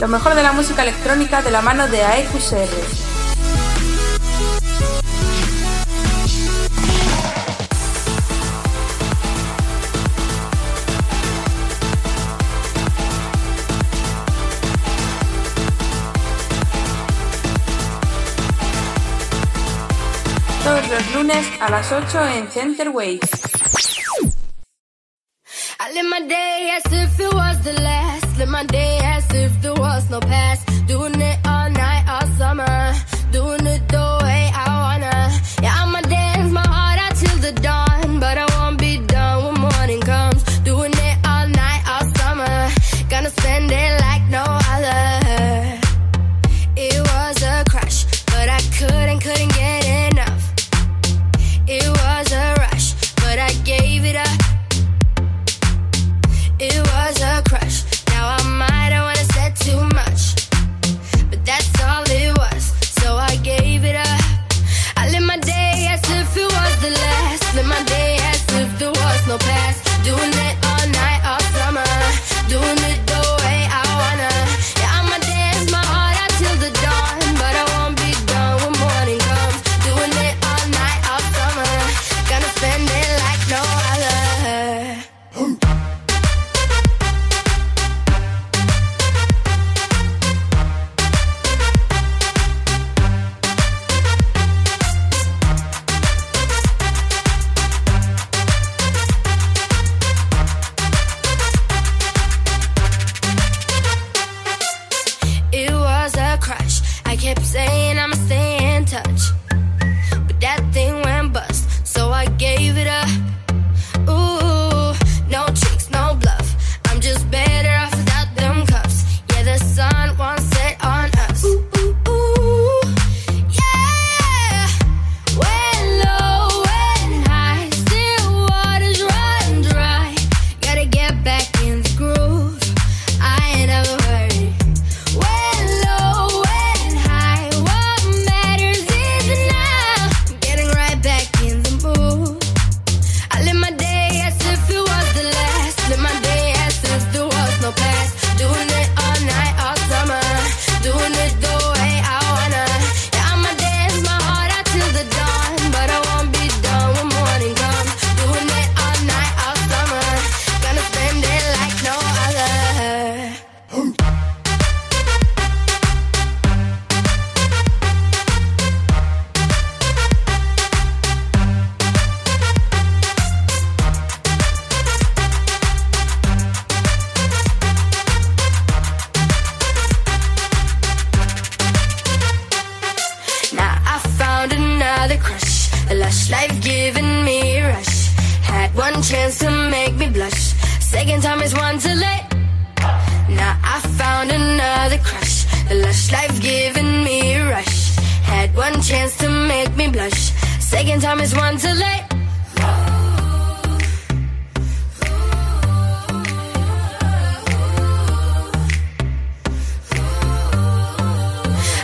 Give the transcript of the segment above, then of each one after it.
Lo mejor de la música electrónica de la mano de AEQCR. los lunes a las 8 en Center Wave. go past. chance to make me blush. Second time is one too late.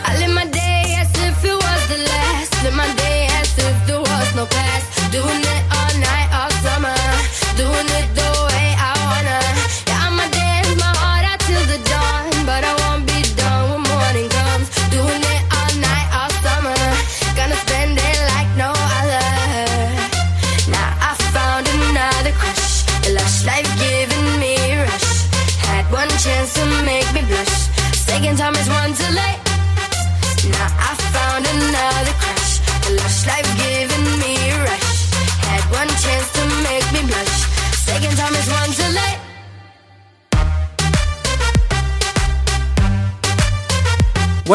I live my day as if it was the last. Live my day as if there was no past.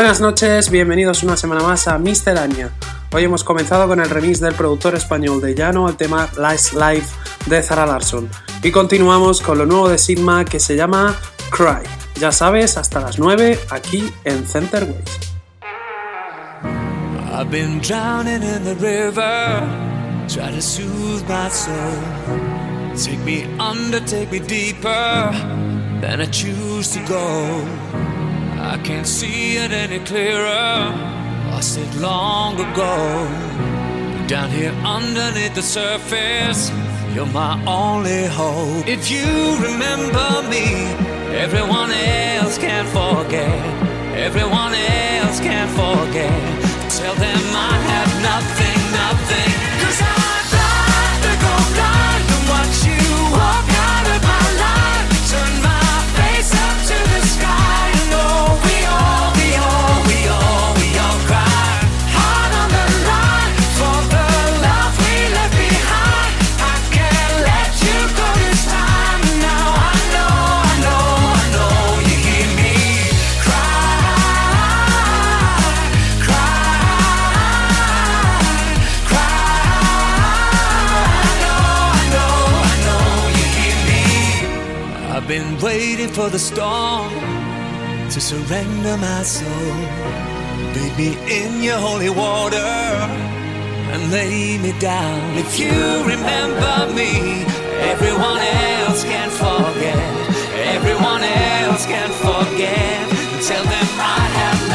Buenas noches, bienvenidos una semana más a Misterania. Hoy hemos comenzado con el remix del productor español de Llano al tema Last Life de Zara Larson. Y continuamos con lo nuevo de Sigma que se llama Cry. Ya sabes, hasta las 9 aquí en Center Waves. I've been drowning in the river, try to soothe my soul. Take me under, me deeper than I choose to go. I can't see it any clearer, lost it long ago. Down here underneath the surface, you're my only hope. If you remember me, everyone else can forget. Everyone else can forget. Tell them I have nothing. For the storm to surrender my soul. Bathe me in your holy water and lay me down. If you remember me, everyone else can forget. Everyone else can forget. Tell them I have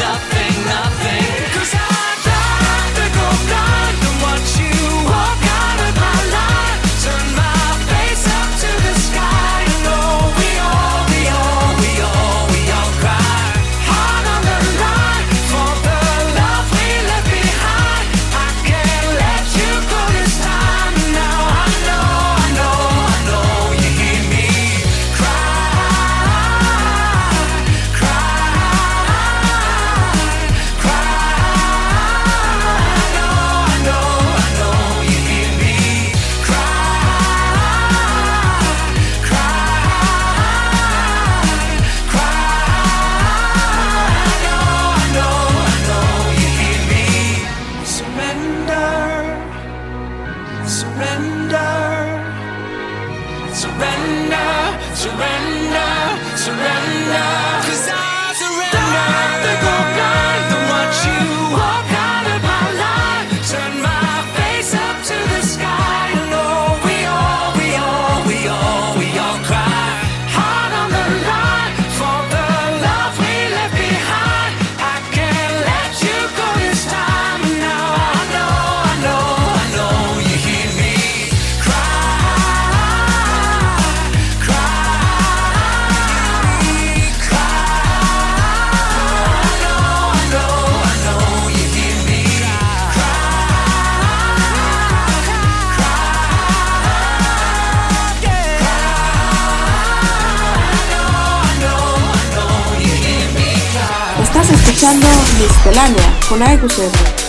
escuchando Miscelánea con AEQSR.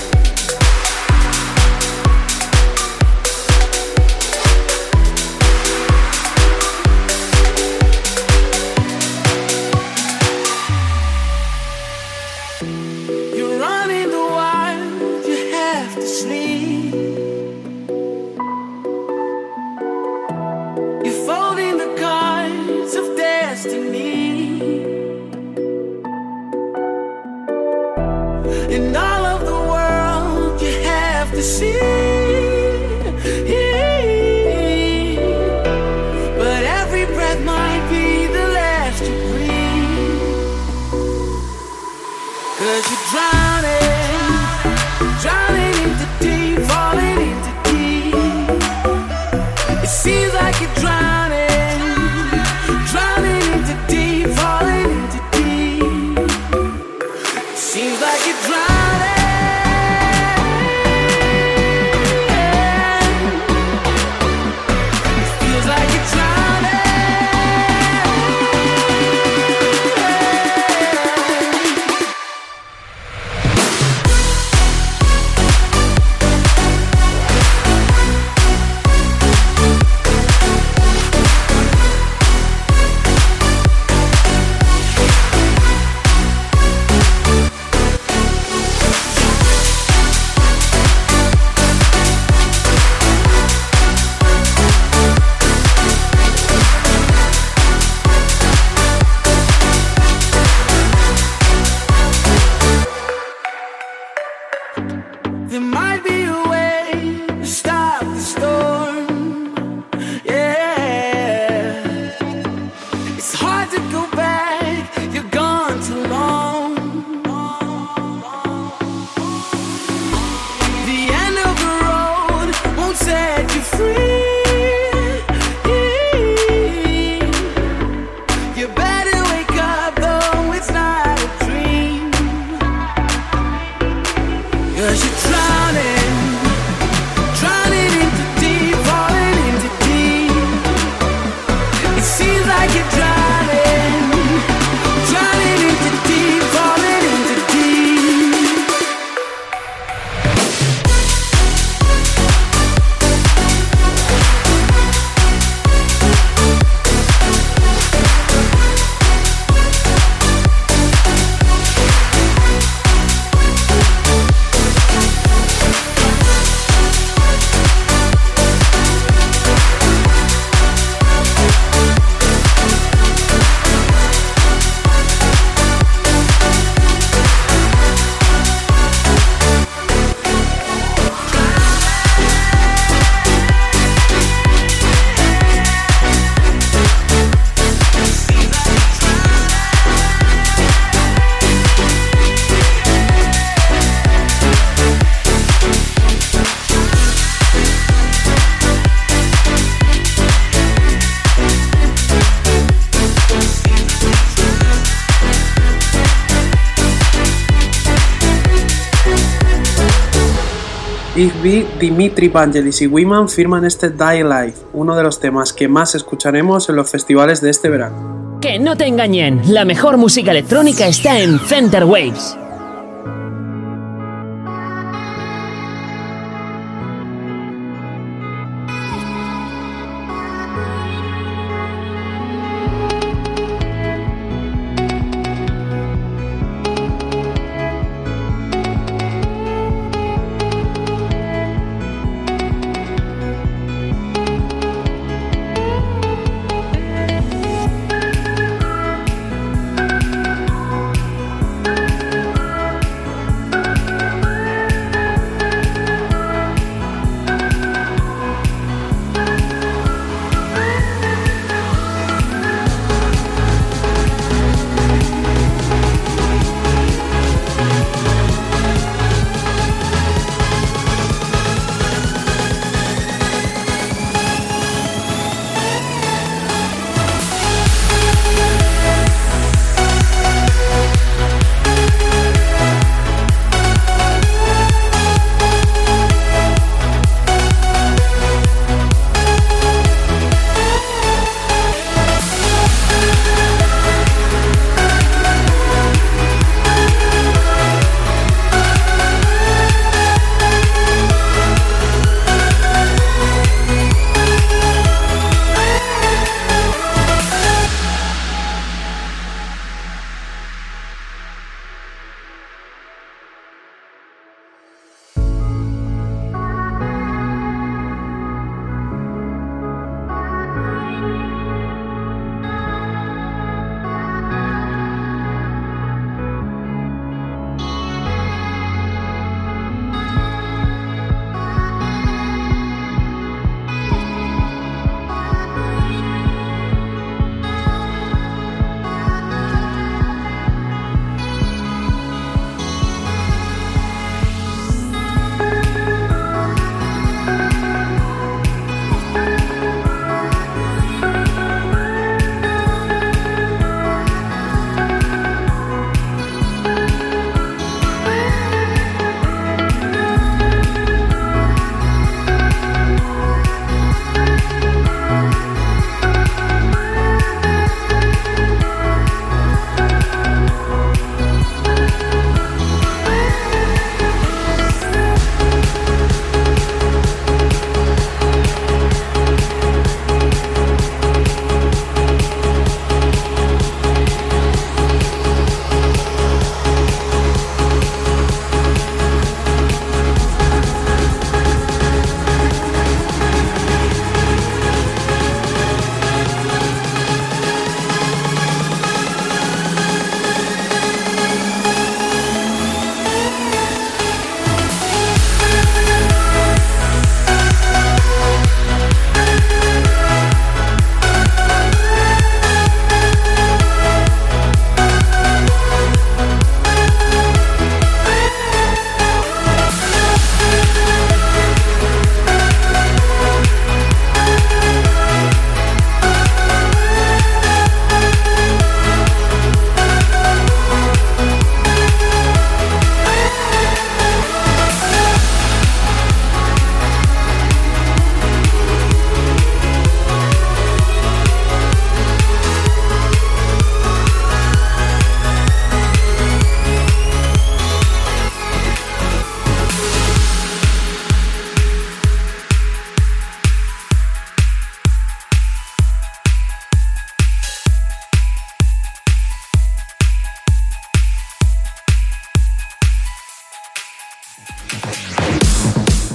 Dimitri Vangelis y Wiman firman este Die Life, uno de los temas que más escucharemos en los festivales de este verano. Que no te engañen, la mejor música electrónica está en Center Waves.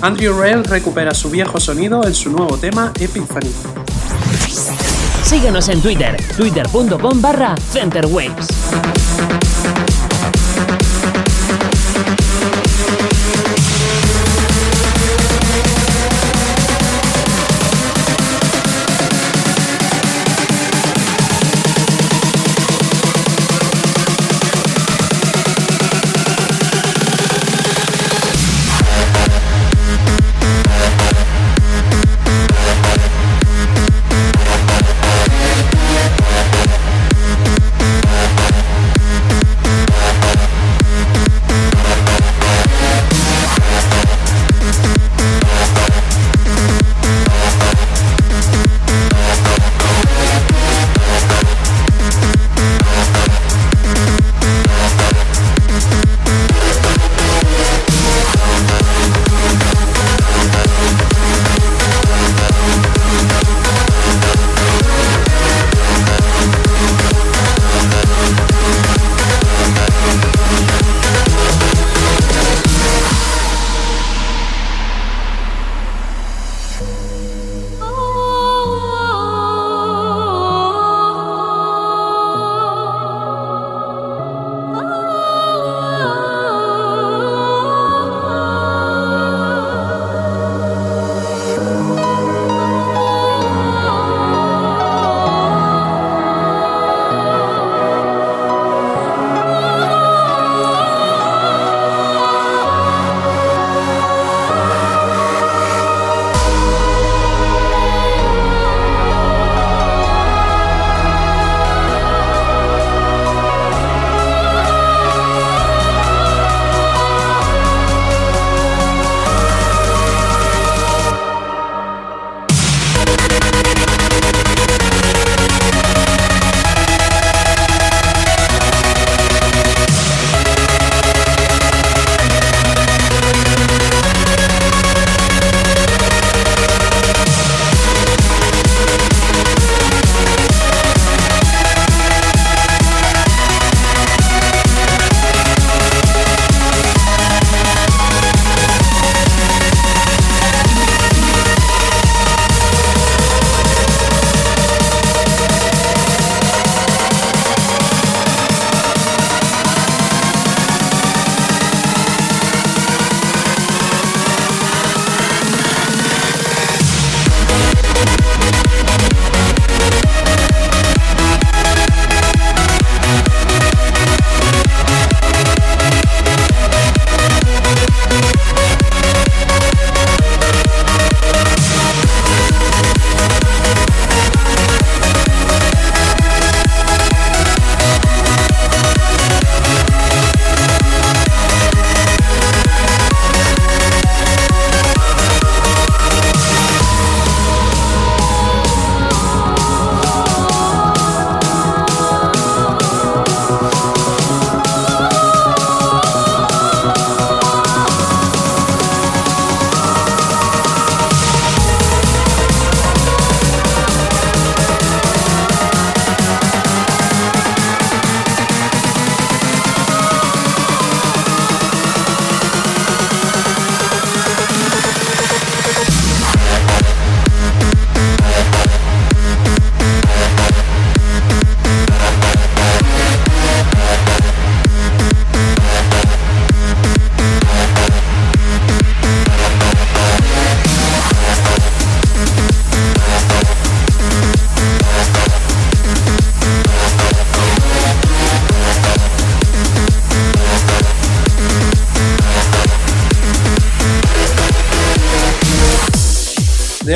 Andrew Rail recupera su viejo sonido en su nuevo tema Epiphany. Síguenos en Twitter, twitter.com barra centerwaves.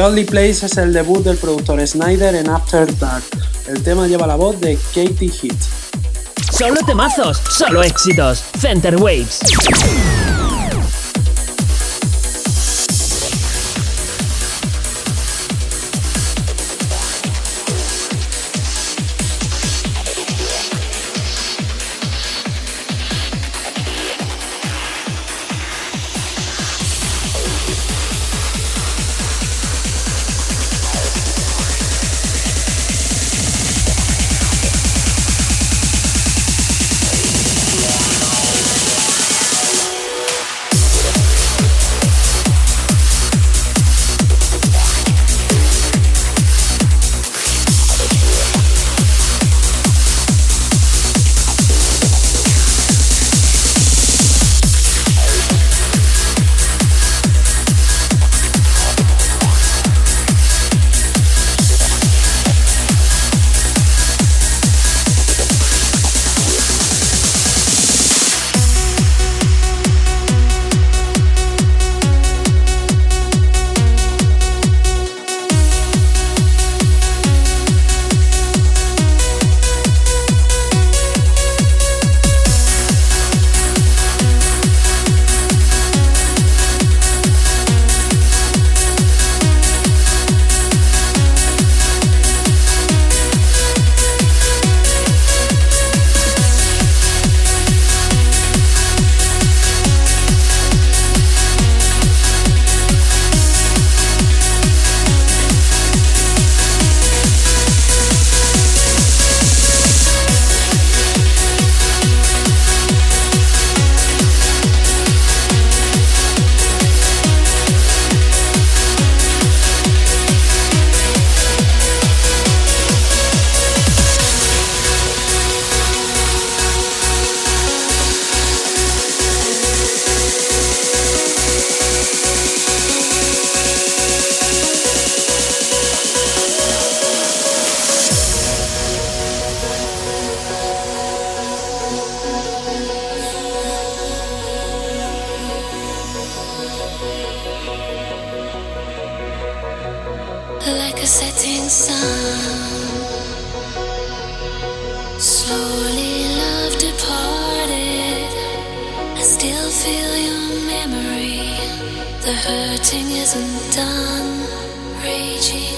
Only Place es el debut del productor Snyder en After Dark. El tema lleva la voz de Katie Heat. Solo temazos, solo éxitos. Center Waves. The hurting isn't done. Raging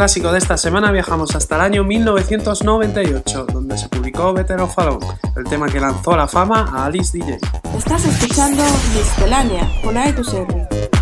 clásico de esta semana viajamos hasta el año 1998, donde se publicó Better of Alone, el tema que lanzó la fama a Alice DJ. Estás escuchando Miscelánea con Servi.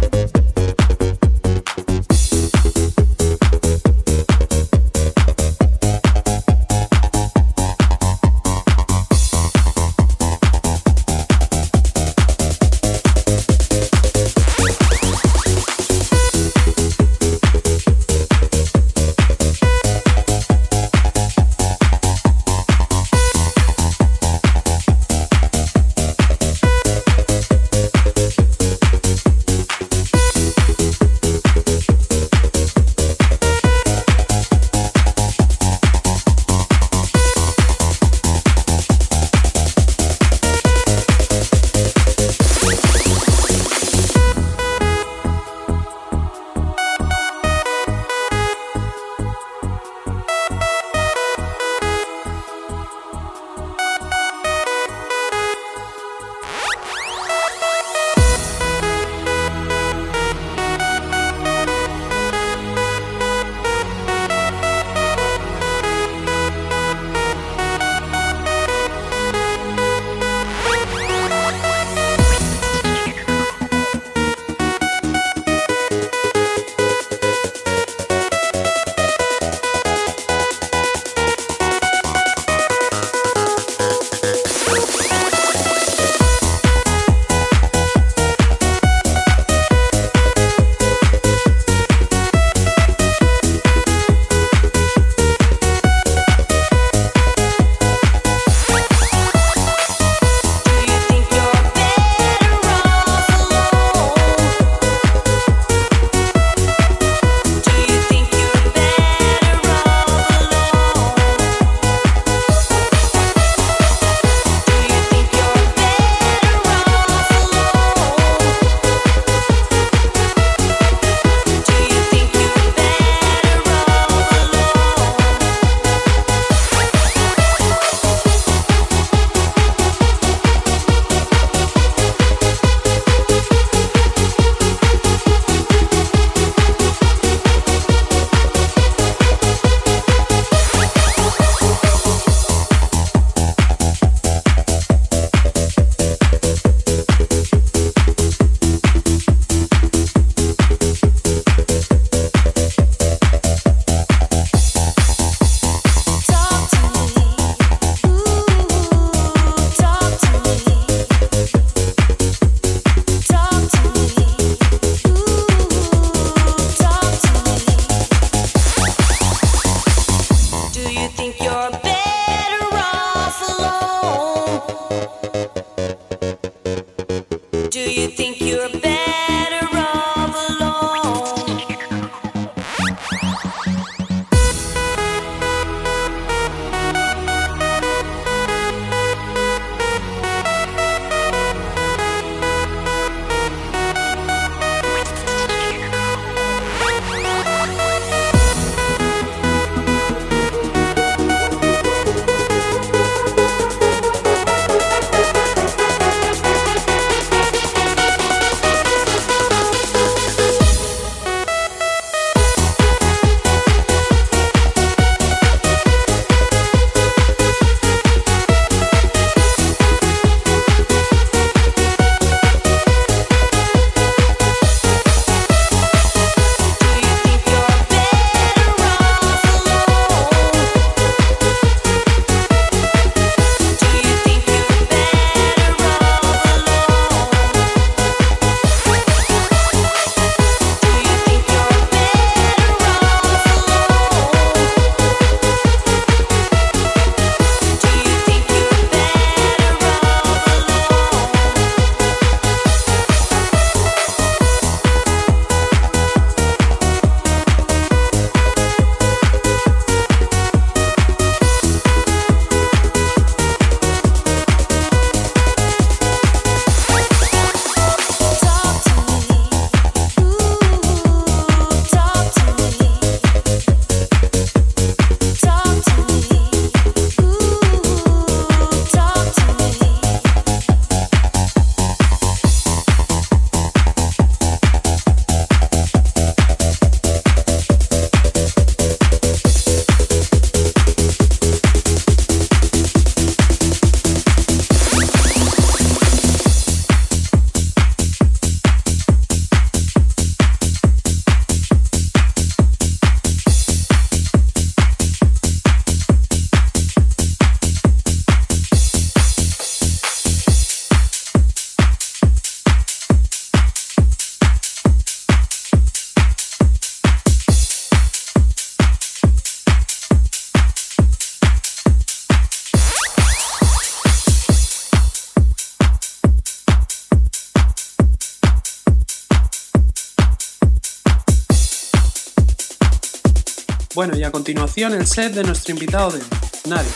continuación el set de nuestro invitado de hoy, Nadie.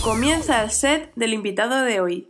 Comienza el set del invitado de hoy.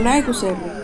Κουνάει του Σέρβου.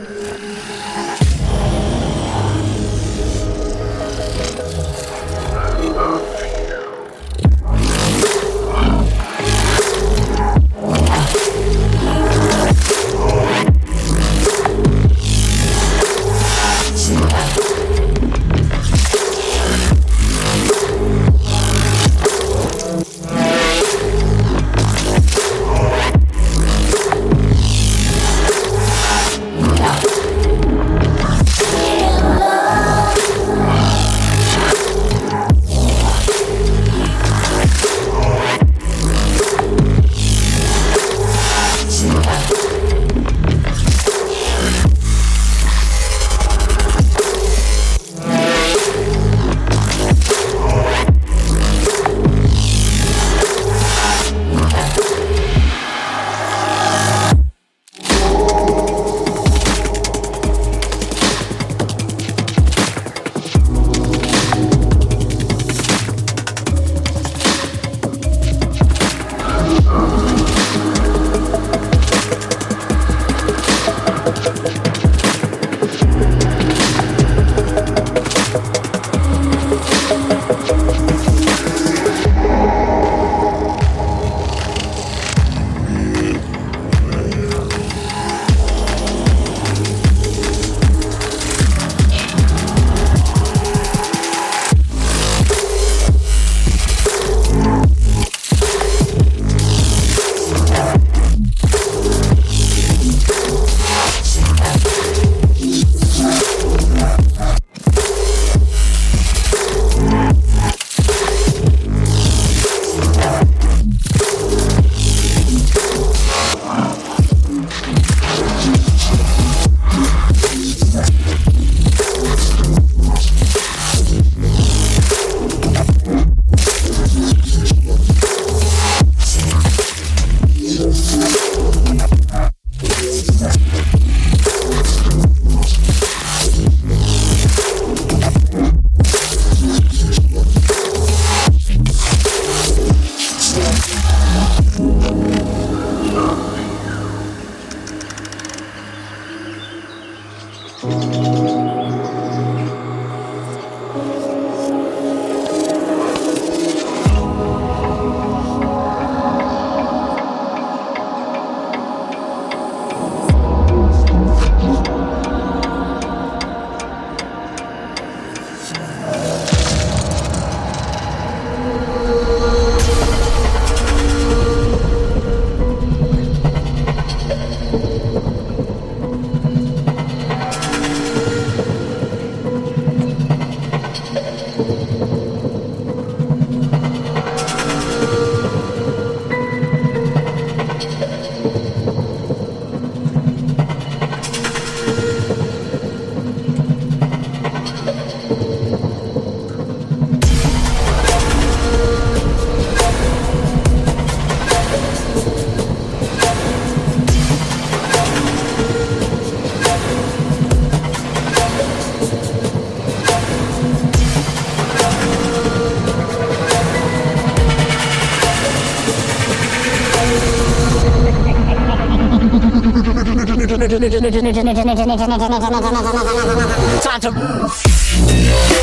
Time to. Entérate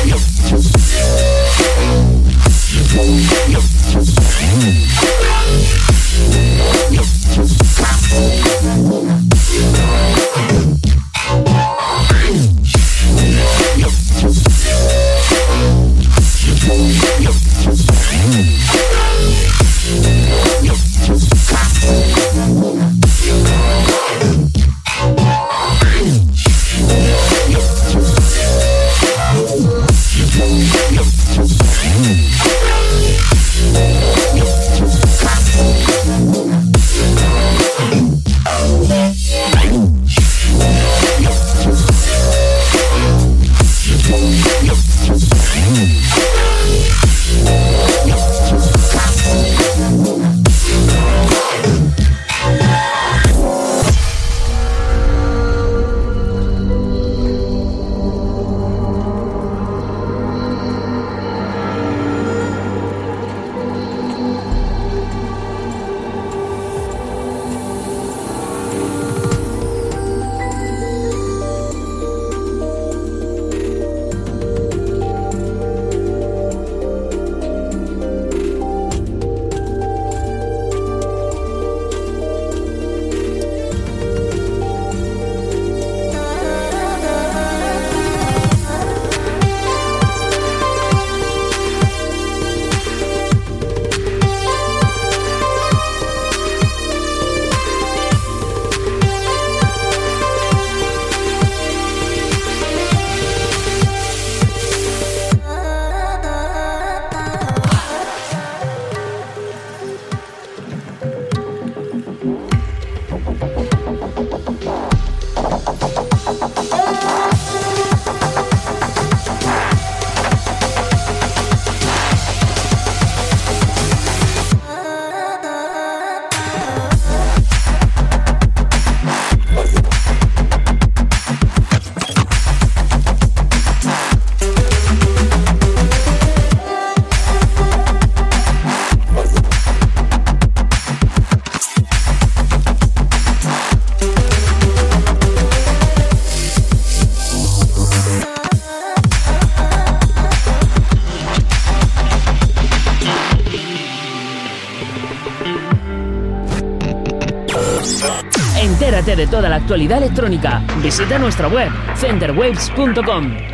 actualidad electrónica. Visita nuestra web centerwaves.com.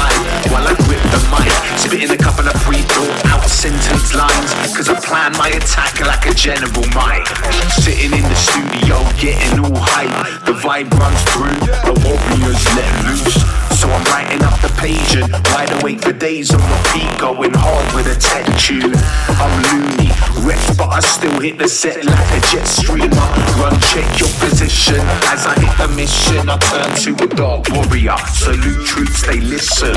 vibe while I grip the mic, spitting a couple of pre-thought out sentence lines. Cause I plan my attack like a general might. Sitting in the studio, getting all hype. The vibe runs through, the warriors let loose. So I'm writing up the page and wide awake for days on repeat, going hard with a tech tune. I'm loony, wrecked, but I still hit the set like a jet streamer. Run, check your position as I hit the mission. I turn to a dark warrior. Salute troops, they listen.